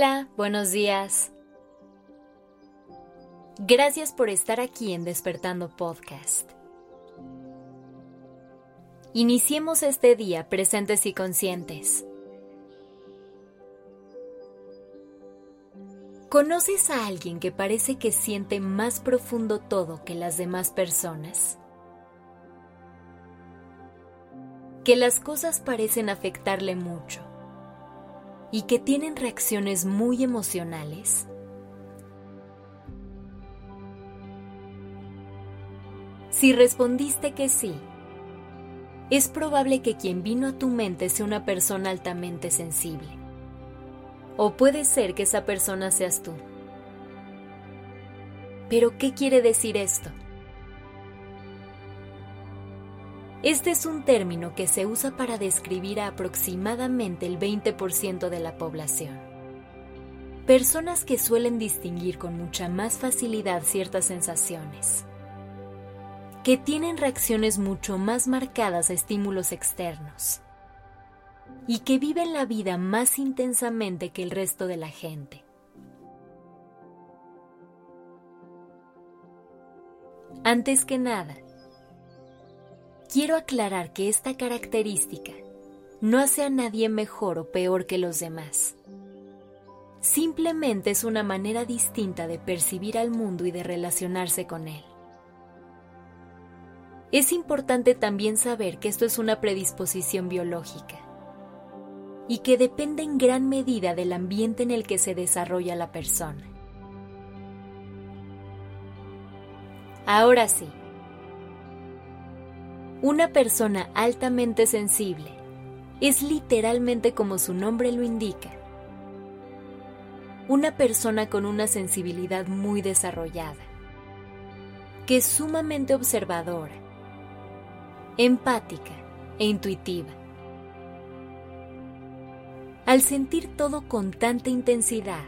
Hola, buenos días. Gracias por estar aquí en Despertando Podcast. Iniciemos este día presentes y conscientes. ¿Conoces a alguien que parece que siente más profundo todo que las demás personas? Que las cosas parecen afectarle mucho y que tienen reacciones muy emocionales? Si respondiste que sí, es probable que quien vino a tu mente sea una persona altamente sensible. O puede ser que esa persona seas tú. Pero, ¿qué quiere decir esto? Este es un término que se usa para describir a aproximadamente el 20% de la población. Personas que suelen distinguir con mucha más facilidad ciertas sensaciones, que tienen reacciones mucho más marcadas a estímulos externos y que viven la vida más intensamente que el resto de la gente. Antes que nada, Quiero aclarar que esta característica no hace a nadie mejor o peor que los demás. Simplemente es una manera distinta de percibir al mundo y de relacionarse con él. Es importante también saber que esto es una predisposición biológica y que depende en gran medida del ambiente en el que se desarrolla la persona. Ahora sí, una persona altamente sensible es literalmente como su nombre lo indica. Una persona con una sensibilidad muy desarrollada, que es sumamente observadora, empática e intuitiva. Al sentir todo con tanta intensidad,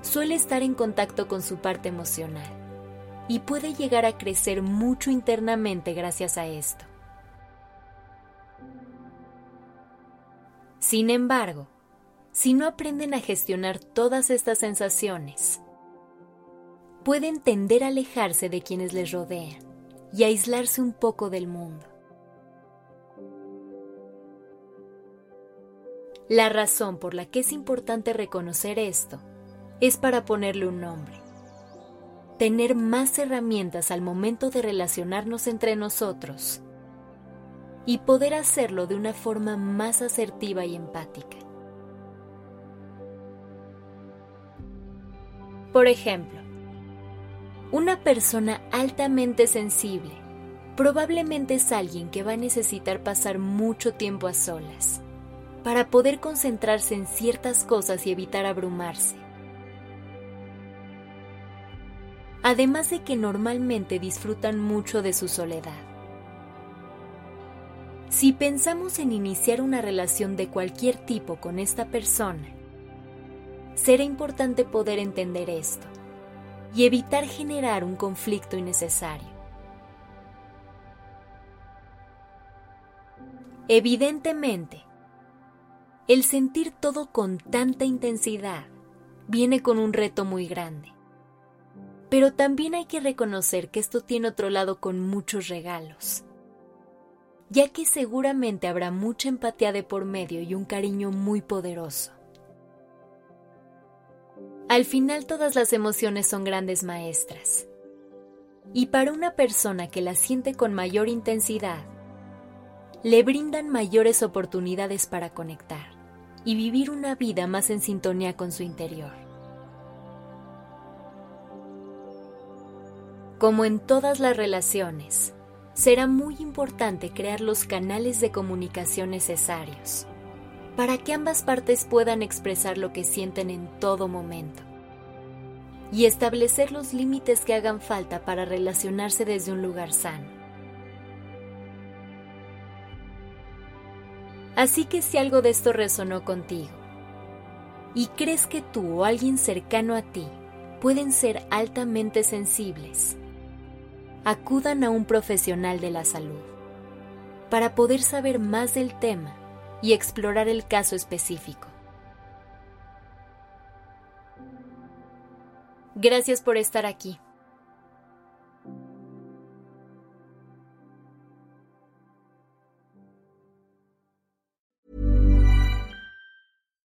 suele estar en contacto con su parte emocional y puede llegar a crecer mucho internamente gracias a esto. Sin embargo, si no aprenden a gestionar todas estas sensaciones, pueden tender a alejarse de quienes les rodean y aislarse un poco del mundo. La razón por la que es importante reconocer esto es para ponerle un nombre. Tener más herramientas al momento de relacionarnos entre nosotros y poder hacerlo de una forma más asertiva y empática. Por ejemplo, una persona altamente sensible probablemente es alguien que va a necesitar pasar mucho tiempo a solas para poder concentrarse en ciertas cosas y evitar abrumarse. Además de que normalmente disfrutan mucho de su soledad. Si pensamos en iniciar una relación de cualquier tipo con esta persona, será importante poder entender esto y evitar generar un conflicto innecesario. Evidentemente, el sentir todo con tanta intensidad viene con un reto muy grande. Pero también hay que reconocer que esto tiene otro lado con muchos regalos ya que seguramente habrá mucha empatía de por medio y un cariño muy poderoso. Al final todas las emociones son grandes maestras. Y para una persona que las siente con mayor intensidad, le brindan mayores oportunidades para conectar y vivir una vida más en sintonía con su interior. Como en todas las relaciones, será muy importante crear los canales de comunicación necesarios para que ambas partes puedan expresar lo que sienten en todo momento y establecer los límites que hagan falta para relacionarse desde un lugar sano. Así que si algo de esto resonó contigo y crees que tú o alguien cercano a ti pueden ser altamente sensibles, acudan a un profesional de la salud para poder saber más del tema y explorar el caso específico. Gracias por estar aquí.